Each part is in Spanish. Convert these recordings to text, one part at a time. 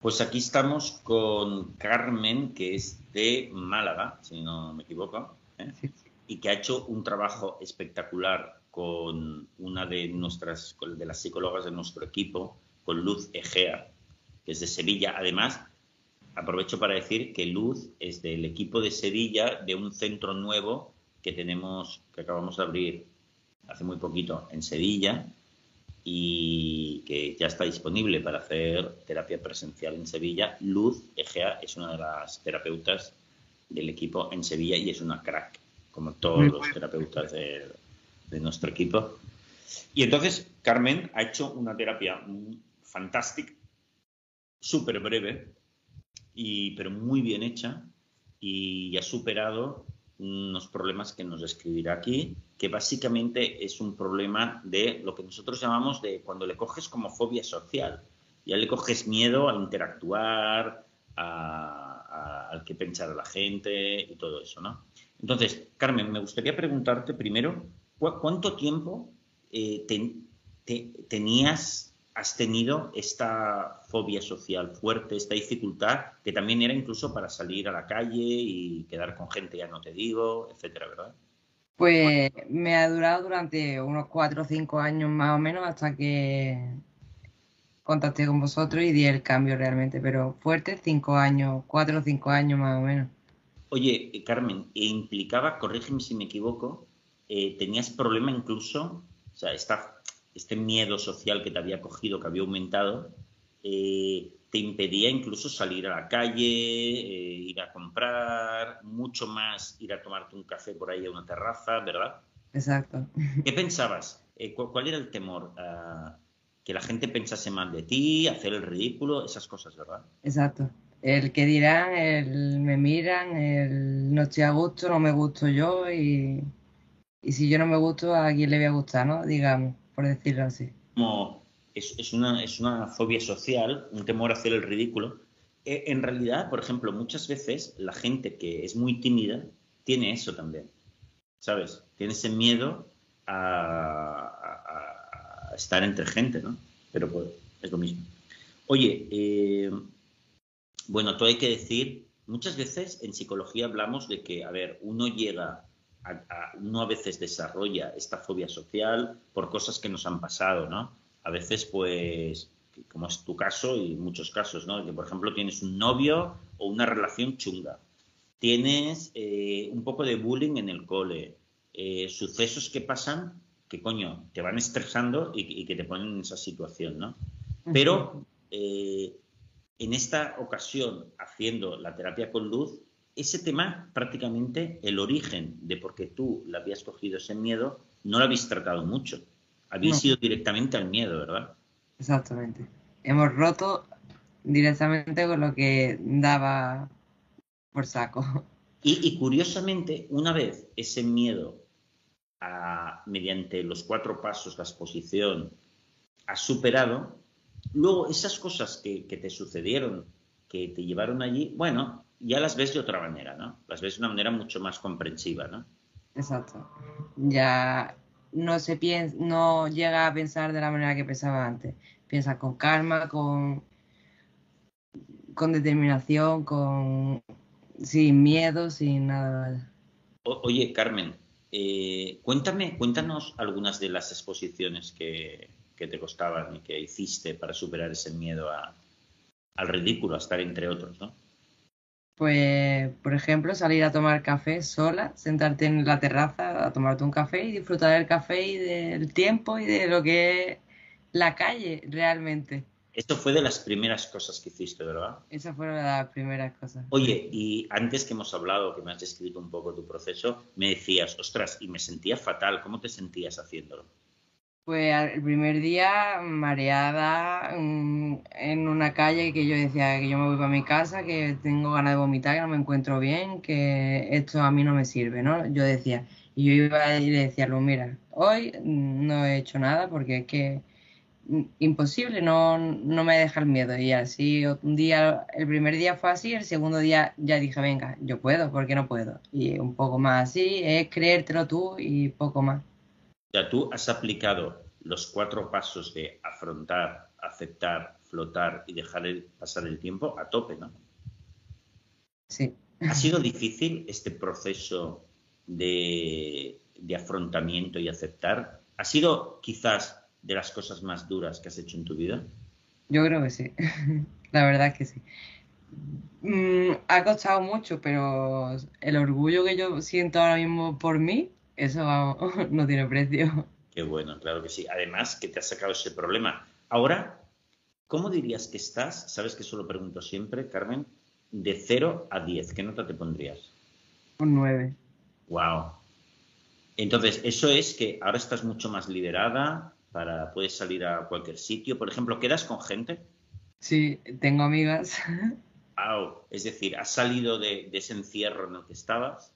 Pues aquí estamos con Carmen, que es de Málaga, si no me equivoco, ¿eh? y que ha hecho un trabajo espectacular con una de nuestras, de las psicólogas de nuestro equipo, con Luz Egea, que es de Sevilla. Además, aprovecho para decir que Luz es del equipo de Sevilla de un centro nuevo que tenemos, que acabamos de abrir hace muy poquito en Sevilla, y que ya está disponible para hacer terapia presencial en Sevilla. Luz Egea es una de las terapeutas del equipo en Sevilla y es una crack, como todos los terapeutas de, nuestro equipo. Y entonces Carmen ha hecho una terapia fantástica, súper breve, y, pero muy bien hecha y ha superado unos problemas que nos describirá aquí, que básicamente es un problema de lo que nosotros llamamos de cuando le coges como fobia social. Ya le coges miedo a interactuar, al que pensar la gente y todo eso, ¿no? Entonces, Carmen, me gustaría preguntarte primero, ¿cuánto tiempo eh, tenías has tenido esta fobia social fuerte, esta dificultad, que también era incluso para salir a la calle y quedar con gente, ya no te digo, etcétera, ¿verdad? Pues me ha durado durante unos cuatro o cinco años más o menos hasta que contacté con vosotros y di el cambio realmente, pero fuerte cinco años, cuatro o cinco años más o menos. Oye, Carmen, e implicaba, corrígeme si me equivoco, eh, tenías problema incluso, o sea, esta este miedo social que te había cogido, que había aumentado, eh, te impedía incluso salir a la calle, eh, ir a comprar, mucho más ir a tomarte un café por ahí a una terraza, ¿verdad? Exacto. ¿Qué pensabas? Eh, ¿cuál, era el temor? Que la gente pensase mal de ti, hacer el ridículo, esas cosas, ¿verdad? Exacto. El que dirán, el me miran, el no estoy a gusto, no me gusto yo y, y si yo no me gusto, a quién le voy a gustar, ¿no? Digamos por decirlo así. Como es, una, es una fobia social, un temor a hacer el ridículo. Eh, en realidad, por ejemplo, muchas veces la gente que es muy tímida tiene eso también, ¿sabes? Tiene ese miedo a, estar entre gente, ¿no? Pero pues es lo mismo. Oye, eh, bueno, todo hay que decir, muchas veces en psicología hablamos de que, a ver, uno llega uno a veces desarrolla esta fobia social por cosas que nos han pasado, ¿no? A veces, pues, como es tu caso y muchos casos, ¿no? Que, por ejemplo, tienes un novio o una relación chunga. Tienes eh, un poco de bullying en el cole. Eh, sucesos que pasan que, coño, te van estresando y, que te ponen en esa situación, ¿no? Pero eh, en esta ocasión, haciendo la terapia con luz, ese tema, prácticamente el origen de por qué tú le habías cogido ese miedo, no lo habéis tratado mucho. Habéis ido directamente al miedo, ¿verdad? Exactamente. Hemos roto directamente con lo que daba por saco. Y, curiosamente, una vez ese miedo, mediante los cuatro pasos, la exposición, ha superado, luego esas cosas que, que te sucedieron, que te llevaron allí, bueno, ya las ves de otra manera, ¿no? Las ves de una manera mucho más comprensiva, ¿no? Exacto. Ya no se piensa, no llega a pensar de la manera que pensaba antes. Piensa con calma, con, con determinación, con sin miedo, sin nada. oye, Carmen, eh, cuéntame, cuéntanos algunas de las exposiciones que, que, te costaban y que hiciste para superar ese miedo a, al ridículo, a estar entre otros, ¿no? Pues, por ejemplo, salir a tomar café sola, sentarte en la terraza a tomarte un café y disfrutar del café y del tiempo y de lo que es la calle realmente. Esto fue de las primeras cosas que hiciste, ¿verdad? Esas fueron las primeras cosas. Oye, y antes que hemos hablado, que me has descrito un poco tu proceso, me decías, ostras, y me sentía fatal. ¿Cómo te sentías haciéndolo? Pues el primer día mareada mm, en una calle que yo decía que yo me voy para mi casa, que tengo ganas de vomitar, que no me encuentro bien, que esto a mí no me sirve, ¿no? Yo decía, y yo iba y le decía, mira, hoy no he hecho nada porque es que mm, imposible, no, no me deja el miedo. Y así un día, el primer día fue así, el segundo día ya dije, venga, yo puedo, ¿por qué no puedo? Y un poco más así, es creértelo tú y poco más. Ya tú has aplicado los cuatro pasos de afrontar, aceptar, flotar y dejar pasar el tiempo a tope, ¿no? Sí. ¿Ha sido difícil este proceso de, de afrontamiento y aceptar? ¿Ha sido quizás de las cosas más duras que has hecho en tu vida? Yo creo que sí. La verdad es que sí. Mm, ha costado mucho, pero el orgullo que yo siento ahora mismo por mí, eso no tiene precio. Qué bueno, claro que sí. Además, que te has sacado ese problema. Ahora, ¿cómo dirías que estás? Sabes que eso lo pregunto siempre, Carmen, de 0 a 10. ¿Qué nota te pondrías? Un 9. Wow. Entonces, eso es que ahora estás mucho más liberada para puedes salir a cualquier sitio. Por ejemplo, ¿quedas con gente? Sí, tengo amigas. Es decir, has salido de, ese encierro en el que estabas.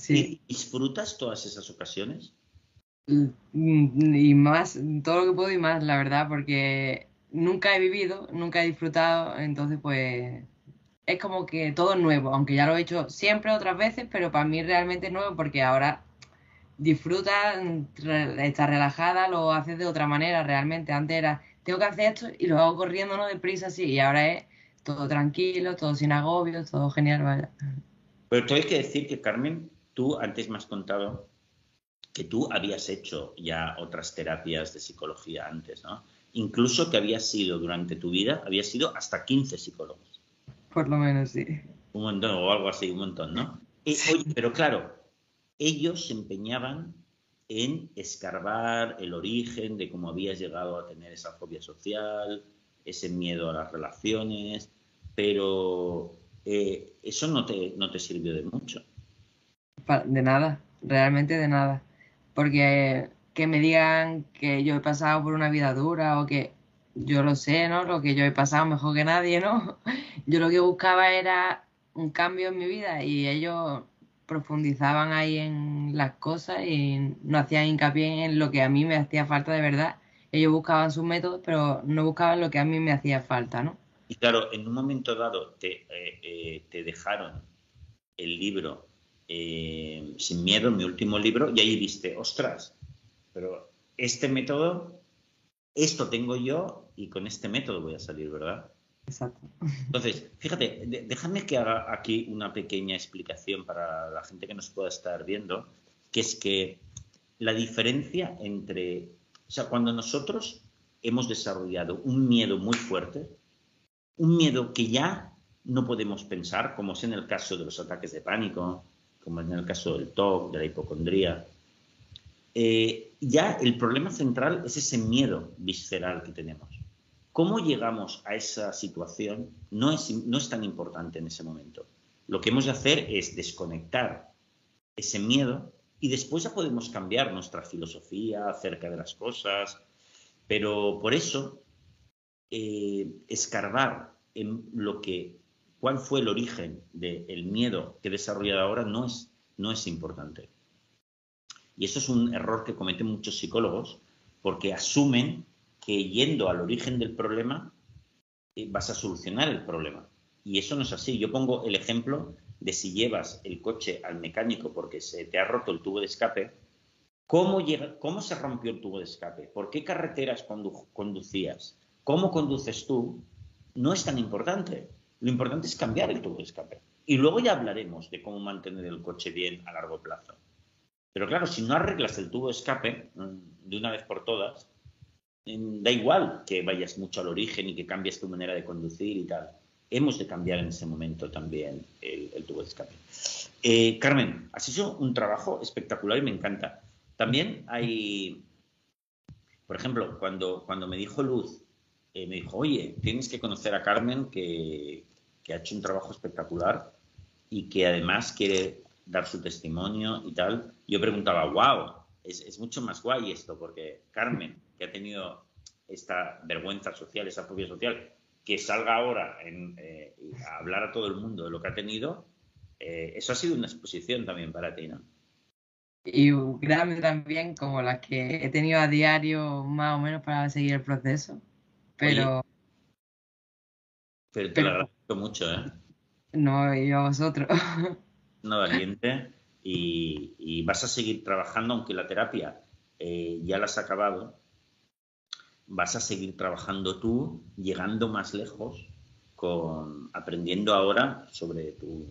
Sí. ¿Y disfrutas todas esas ocasiones? Mm, y más, todo lo que puedo y más, la verdad, porque nunca he vivido, nunca he disfrutado, entonces pues es como que todo es nuevo, aunque ya lo he hecho siempre otras veces, pero para mí realmente es nuevo porque ahora disfrutas, estás relajada, lo haces de otra manera realmente. Antes era, tengo que hacer esto y lo hago corriendo, no deprisa así, y ahora es todo tranquilo, todo sin agobios, todo genial, vaya. Pero tú hay que decir que, Carmen, tú antes me has contado que tú habías hecho ya otras terapias de psicología antes, ¿no? Incluso que habías sido durante tu vida, habías sido hasta 15 psicólogos. Por lo menos, sí. Un montón, o algo así, un montón, ¿no? Eh, oye, pero claro, ellos se empeñaban en escarbar el origen de cómo habías llegado a tener esa fobia social, ese miedo a las relaciones, pero eh, eso no te, no te sirvió de mucho. De nada, realmente de nada. Porque que me digan que yo he pasado por una vida dura o que yo lo sé, ¿no? Lo que yo he pasado mejor que nadie, ¿no? Yo lo que buscaba era un cambio en mi vida y ellos profundizaban ahí en las cosas y no hacían hincapié en lo que a mí me hacía falta de verdad ellos buscaban sus métodos, pero no buscaban lo que a mí me hacía falta, ¿no? Y claro, en un momento dado te, eh, eh, te dejaron el libro eh, Sin Miedo, mi último libro, y ahí viste, ostras, pero este método, esto tengo yo y con este método voy a salir, ¿verdad? Exacto. Entonces, fíjate, déjame que haga aquí una pequeña explicación para la gente que nos pueda estar viendo, que es que la diferencia entre o sea, cuando nosotros hemos desarrollado un miedo muy fuerte, un miedo que ya no podemos pensar, como es en el caso de los ataques de pánico, como en el caso del TOC, de la hipocondría, eh, ya el problema central es ese miedo visceral que tenemos. ¿Cómo llegamos a esa situación? No es, no es tan importante en ese momento. Lo que hemos de hacer es desconectar ese miedo y después ya podemos cambiar nuestra filosofía acerca de las cosas, pero por eso eh, escarbar en lo que, cuál fue el origen del miedo que he desarrollado ahora no es, no es importante. Y eso es un error que cometen muchos psicólogos porque asumen que yendo al origen del problema eh, vas a solucionar el problema. Y eso no es así. Yo pongo el ejemplo de si llevas el coche al mecánico porque se te ha roto el tubo de escape, ¿cómo, cómo se rompió el tubo de escape? ¿Por qué carreteras conducías? ¿Cómo conduces tú? No es tan importante. Lo importante es cambiar el tubo de escape. Y luego ya hablaremos de cómo mantener el coche bien a largo plazo. Pero claro, si no arreglas el tubo de escape mm, de una vez por todas, mm, da igual que vayas mucho al origen y que cambies tu manera de conducir y tal hemos de cambiar en ese momento también el, tubo de escape. Eh, Carmen, has hecho un trabajo espectacular y me encanta. También hay, por ejemplo, cuando, cuando me dijo Luz, eh, me dijo, oye, tienes que conocer a Carmen que, ha hecho un trabajo espectacular y que además quiere dar su testimonio y tal. Yo preguntaba, wow, es, es mucho más guay esto, porque Carmen, que ha tenido esta vergüenza social, esa fobia social, que salga ahora eh, a hablar a todo el mundo de lo que ha tenido, eh, eso ha sido una exposición también para ti, ¿no? Y grande también, como las que he tenido a diario, más o menos, para seguir el proceso. Pero. Pero te lo agradezco mucho, ¿eh? No, y a vosotros. No, valiente. Y, vas a seguir trabajando, aunque la terapia eh, ya la has acabado vas a seguir trabajando tú, llegando más lejos, con, aprendiendo ahora sobre tus,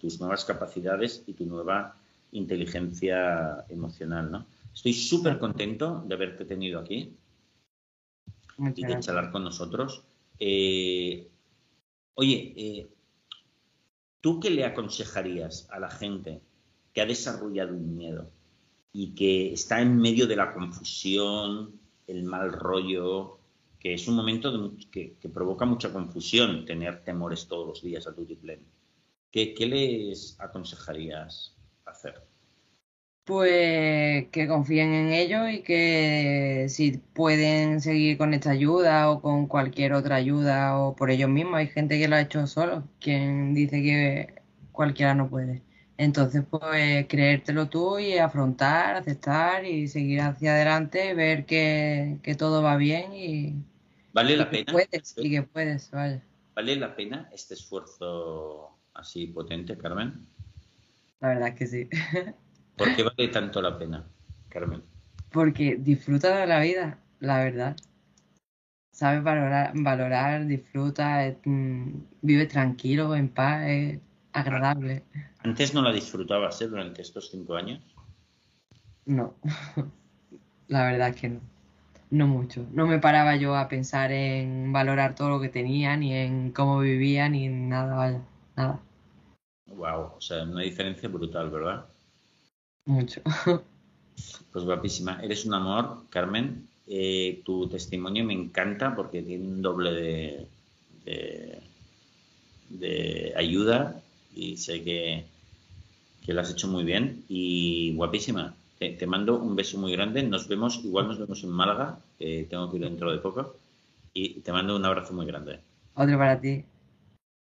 tus, nuevas capacidades y tu nueva inteligencia emocional, ¿no? Estoy súper contento de haberte tenido aquí y de charlar con nosotros. Eh, oye, eh, ¿tú qué le aconsejarías a la gente que ha desarrollado un miedo y que está en medio de la confusión, el mal rollo, que es un momento que, provoca mucha confusión tener temores todos los días a tu? ¿Qué, ¿Qué les aconsejarías hacer? Pues que confíen en ellos y que si pueden seguir con esta ayuda o con cualquier otra ayuda o por ellos mismos, hay gente que lo ha hecho solo, quien dice que cualquiera no puede. Entonces, pues creértelo tú y afrontar, aceptar y seguir hacia adelante, ver que, todo va bien y, vale la pena. puedes, y que puedes, vale. ¿Vale la pena este esfuerzo así potente, Carmen? La verdad es que sí. ¿Por qué vale tanto la pena, Carmen? Porque disfruta de la vida, la verdad. Sabes valorar, valorar disfruta, mm, vive tranquilo, en paz, es agradable. ¿Antes no la disfrutabas ¿eh? durante estos cinco años? No, la verdad es que no. No mucho. No me paraba yo a pensar en valorar todo lo que tenía, ni en cómo vivía, ni en nada, vaya, nada. Wow, o sea, una diferencia brutal, ¿verdad? Mucho. Pues guapísima. Eres un amor, Carmen. Eh, tu testimonio me encanta porque tiene un doble de, de, ayuda y sé que, que, lo has hecho muy bien. Y guapísima. Te, mando un beso muy grande. Nos vemos, igual nos vemos en Málaga. tengo que ir dentro de poco. Y te mando un abrazo muy grande. Otro para ti.